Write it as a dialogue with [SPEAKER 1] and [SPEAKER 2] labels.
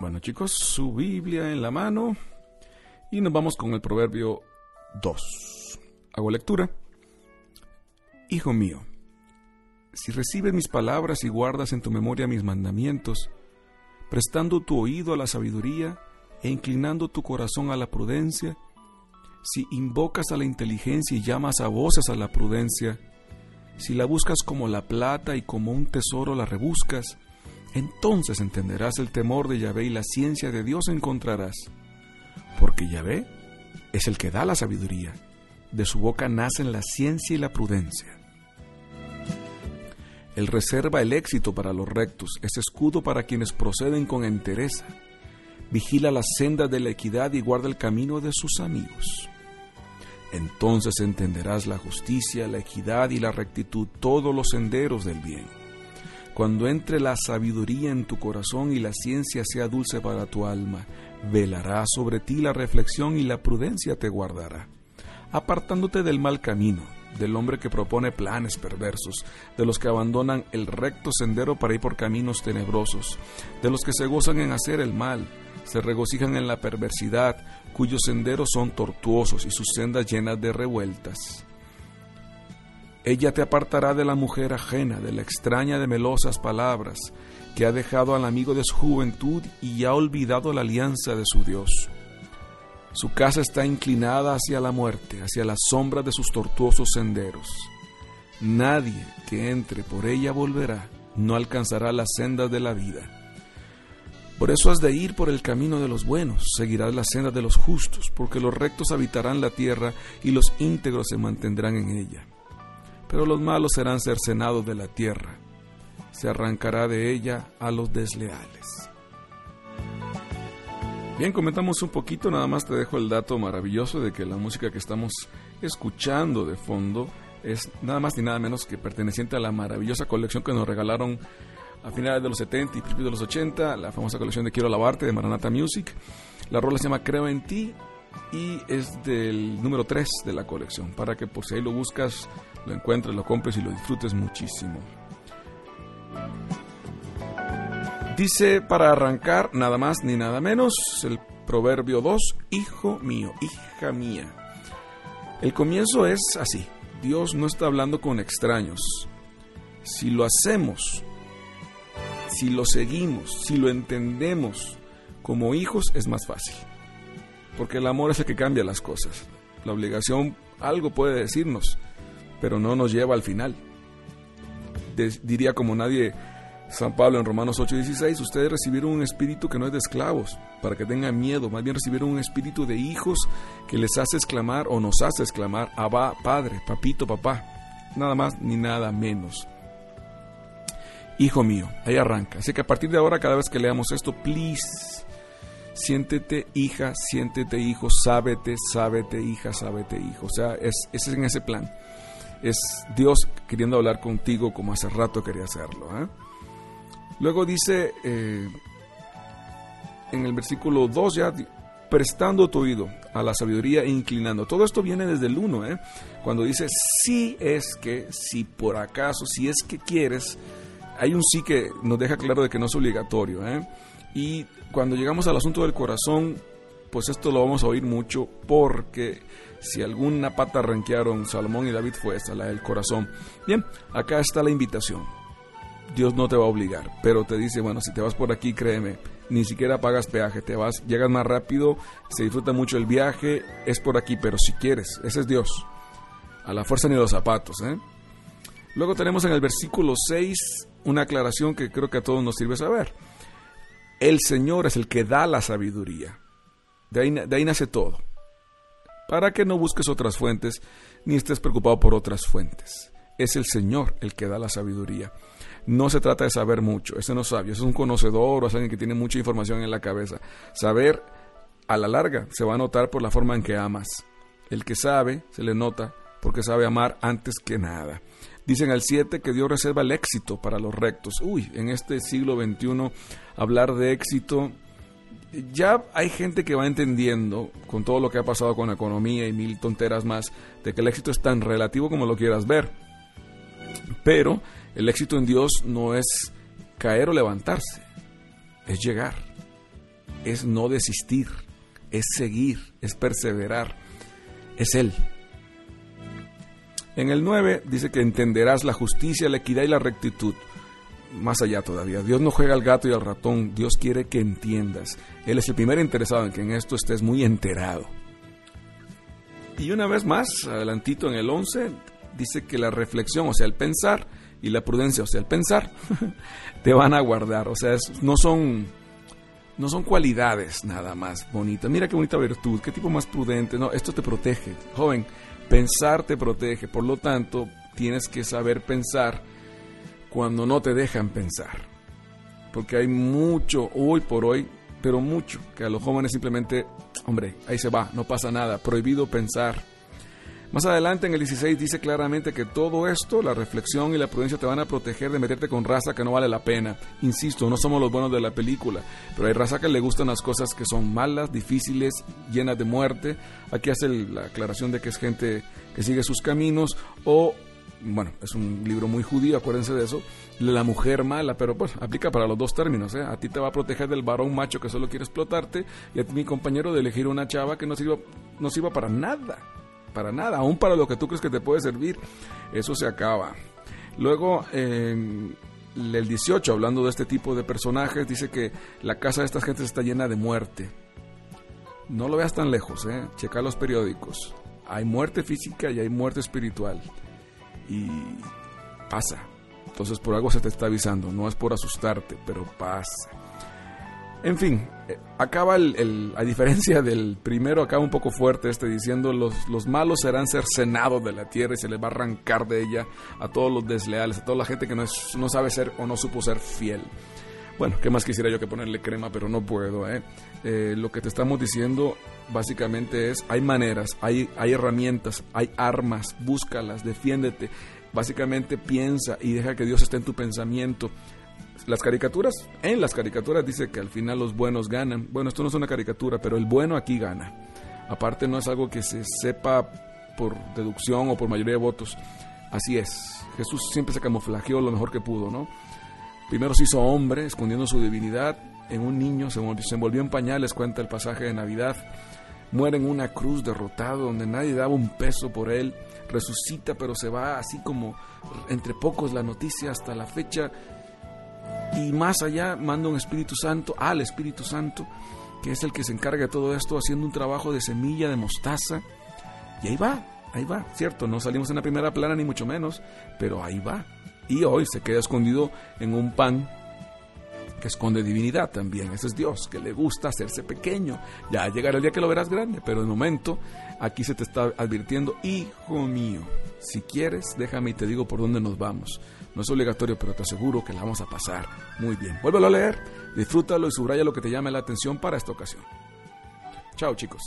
[SPEAKER 1] Bueno chicos, su Biblia en la mano y nos vamos con el proverbio 2. Hago lectura. Hijo mío, si recibes mis palabras y guardas en tu memoria mis mandamientos, prestando tu oído a la sabiduría e inclinando tu corazón a la prudencia, si invocas a la inteligencia y llamas a voces a la prudencia, si la buscas como la plata y como un tesoro la rebuscas, entonces entenderás el temor de Yahvé y la ciencia de Dios encontrarás. Porque Yahvé es el que da la sabiduría, de su boca nacen la ciencia y la prudencia. Él reserva el éxito para los rectos, es escudo para quienes proceden con entereza. Vigila las sendas de la equidad y guarda el camino de sus amigos. Entonces entenderás la justicia, la equidad y la rectitud, todos los senderos del bien. Cuando entre la sabiduría en tu corazón y la ciencia sea dulce para tu alma, velará sobre ti la reflexión y la prudencia te guardará, apartándote del mal camino, del hombre que propone planes perversos, de los que abandonan el recto sendero para ir por caminos tenebrosos, de los que se gozan en hacer el mal, se regocijan en la perversidad, cuyos senderos son tortuosos y sus sendas llenas de revueltas. Ella te apartará de la mujer ajena, de la extraña de melosas palabras, que ha dejado al amigo de su juventud y ha olvidado la alianza de su Dios. Su casa está inclinada hacia la muerte, hacia la sombra de sus tortuosos senderos. Nadie que entre por ella volverá, no alcanzará las sendas de la vida. Por eso has de ir por el camino de los buenos, seguirás la senda de los justos, porque los rectos habitarán la tierra y los íntegros se mantendrán en ella pero los malos serán cercenados de la tierra, se arrancará de ella a los desleales. Bien, comentamos un poquito, nada más te dejo el dato maravilloso de que la música que estamos escuchando de fondo es nada más ni nada menos que perteneciente a la maravillosa colección que nos regalaron a finales de los 70 y principios de los 80, la famosa colección de Quiero Lavarte de Maranata Music. La rola se llama Creo en ti y es del número 3 de la colección, para que por si ahí lo buscas lo encuentres, lo compres y lo disfrutes muchísimo. Dice para arrancar nada más ni nada menos el proverbio 2, hijo mío, hija mía. El comienzo es así, Dios no está hablando con extraños. Si lo hacemos, si lo seguimos, si lo entendemos como hijos es más fácil. Porque el amor es el que cambia las cosas. La obligación algo puede decirnos, pero no nos lleva al final. diría como nadie San Pablo en Romanos 8:16, ustedes recibieron un espíritu que no es de esclavos, para que tengan miedo, más bien recibieron un espíritu de hijos que les hace exclamar o nos hace exclamar, Abba, Padre, Papito, Papá, nada más ni nada menos. Hijo mío, ahí arranca. Así que a partir de ahora, cada vez que leamos esto, please, siéntete hija, siéntete hijo, sábete, sábete hija, sábete hijo. O sea, es, es en ese plan es Dios queriendo hablar contigo como hace rato quería hacerlo. ¿eh? Luego dice eh, en el versículo 2 ya, prestando tu oído a la sabiduría e inclinando. Todo esto viene desde el 1, ¿eh? cuando dice si es que, si por acaso, si es que quieres, hay un sí que nos deja claro de que no es obligatorio. ¿eh? Y cuando llegamos al asunto del corazón, pues esto lo vamos a oír mucho porque si alguna pata arranquearon Salomón y David fue esta, la del corazón. Bien, acá está la invitación. Dios no te va a obligar, pero te dice, bueno, si te vas por aquí, créeme, ni siquiera pagas peaje, te vas, llegas más rápido, se disfruta mucho el viaje, es por aquí, pero si quieres, ese es Dios. A la fuerza ni los zapatos, ¿eh? Luego tenemos en el versículo 6 una aclaración que creo que a todos nos sirve saber. El Señor es el que da la sabiduría. De ahí, de ahí nace todo para que no busques otras fuentes ni estés preocupado por otras fuentes. Es el Señor el que da la sabiduría. No se trata de saber mucho, ese no sabio, ese es un conocedor o es alguien que tiene mucha información en la cabeza. Saber a la larga se va a notar por la forma en que amas. El que sabe se le nota porque sabe amar antes que nada. Dicen al 7 que Dios reserva el éxito para los rectos. Uy, en este siglo XXI hablar de éxito ya hay gente que va entendiendo, con todo lo que ha pasado con la economía y mil tonteras más, de que el éxito es tan relativo como lo quieras ver. Pero el éxito en Dios no es caer o levantarse, es llegar. es no desistir, es seguir, es perseverar, es Él. En el 9 dice que entenderás la justicia, la equidad y la rectitud. Más allá todavía, Dios no juega al gato y al ratón, Dios quiere que entiendas. Él es el primer interesado en que en esto estés muy enterado. Y una vez más, adelantito en el 11, dice que la reflexión, o sea, el pensar, y la prudencia, o sea, el pensar, te van a guardar. O sea, no son no son cualidades nada más bonitas. Mira qué bonita virtud, qué tipo más prudente. No, esto te protege. Joven, pensar te protege. Por lo tanto, tienes que saber pensar cuando no te dejan pensar. Porque hay mucho hoy por hoy, pero mucho, que a los jóvenes simplemente, hombre, ahí se va, no pasa nada, prohibido pensar. Más adelante en el 16 dice claramente que todo esto, la reflexión y la prudencia te van a proteger de meterte con raza que no vale la pena. Insisto, no somos los buenos de la película, pero hay raza que le gustan las cosas que son malas, difíciles, llenas de muerte. Aquí hace la aclaración de que es gente que sigue sus caminos o bueno, es un libro muy judío, acuérdense de eso, la mujer mala, pero pues aplica para los dos términos, ¿eh? A ti te va a proteger del varón macho que solo quiere explotarte y a ti mi compañero de elegir una chava que no sirva, no sirva para nada para nada, aún para lo que tú crees que te puede servir, eso se acaba. Luego, el 18, hablando de este tipo de personajes, dice que la casa de estas gentes está llena de muerte. No lo veas tan lejos, ¿eh? checa los periódicos. Hay muerte física y hay muerte espiritual. Y pasa. Entonces por algo se te está avisando. No es por asustarte, pero pasa. En fin, eh, acaba el, a diferencia del primero, acaba un poco fuerte este diciendo los, los malos serán cercenados de la tierra y se les va a arrancar de ella a todos los desleales, a toda la gente que no, no sabe ser o no supo ser fiel. Bueno, ¿qué más quisiera yo que ponerle crema, pero no puedo? ¿eh? Eh, lo que te estamos diciendo básicamente es, hay maneras, hay, hay herramientas, hay armas, búscalas, defiéndete. Básicamente piensa y deja que Dios esté en tu pensamiento las caricaturas, en las caricaturas dice que al final los buenos ganan. Bueno, esto no es una caricatura, pero el bueno aquí gana. Aparte no es algo que se sepa por deducción o por mayoría de votos. Así es. Jesús siempre se camuflajeó lo mejor que pudo, ¿no? Primero se hizo hombre, escondiendo su divinidad en un niño, se envolvió en pañales, cuenta el pasaje de Navidad. Muere en una cruz derrotado, donde nadie daba un peso por él. Resucita, pero se va así como entre pocos la noticia hasta la fecha y más allá manda un Espíritu Santo, al Espíritu Santo, que es el que se encarga de todo esto, haciendo un trabajo de semilla, de mostaza. Y ahí va, ahí va, cierto, no salimos en la primera plana ni mucho menos, pero ahí va. Y hoy se queda escondido en un pan que esconde divinidad también. Ese es Dios, que le gusta hacerse pequeño. Ya llegará el día que lo verás grande, pero de momento aquí se te está advirtiendo, hijo mío, si quieres, déjame y te digo por dónde nos vamos. No es obligatorio, pero te aseguro que la vamos a pasar muy bien. Vuélvelo a leer, disfrútalo y subraya lo que te llame la atención para esta ocasión. Chao chicos.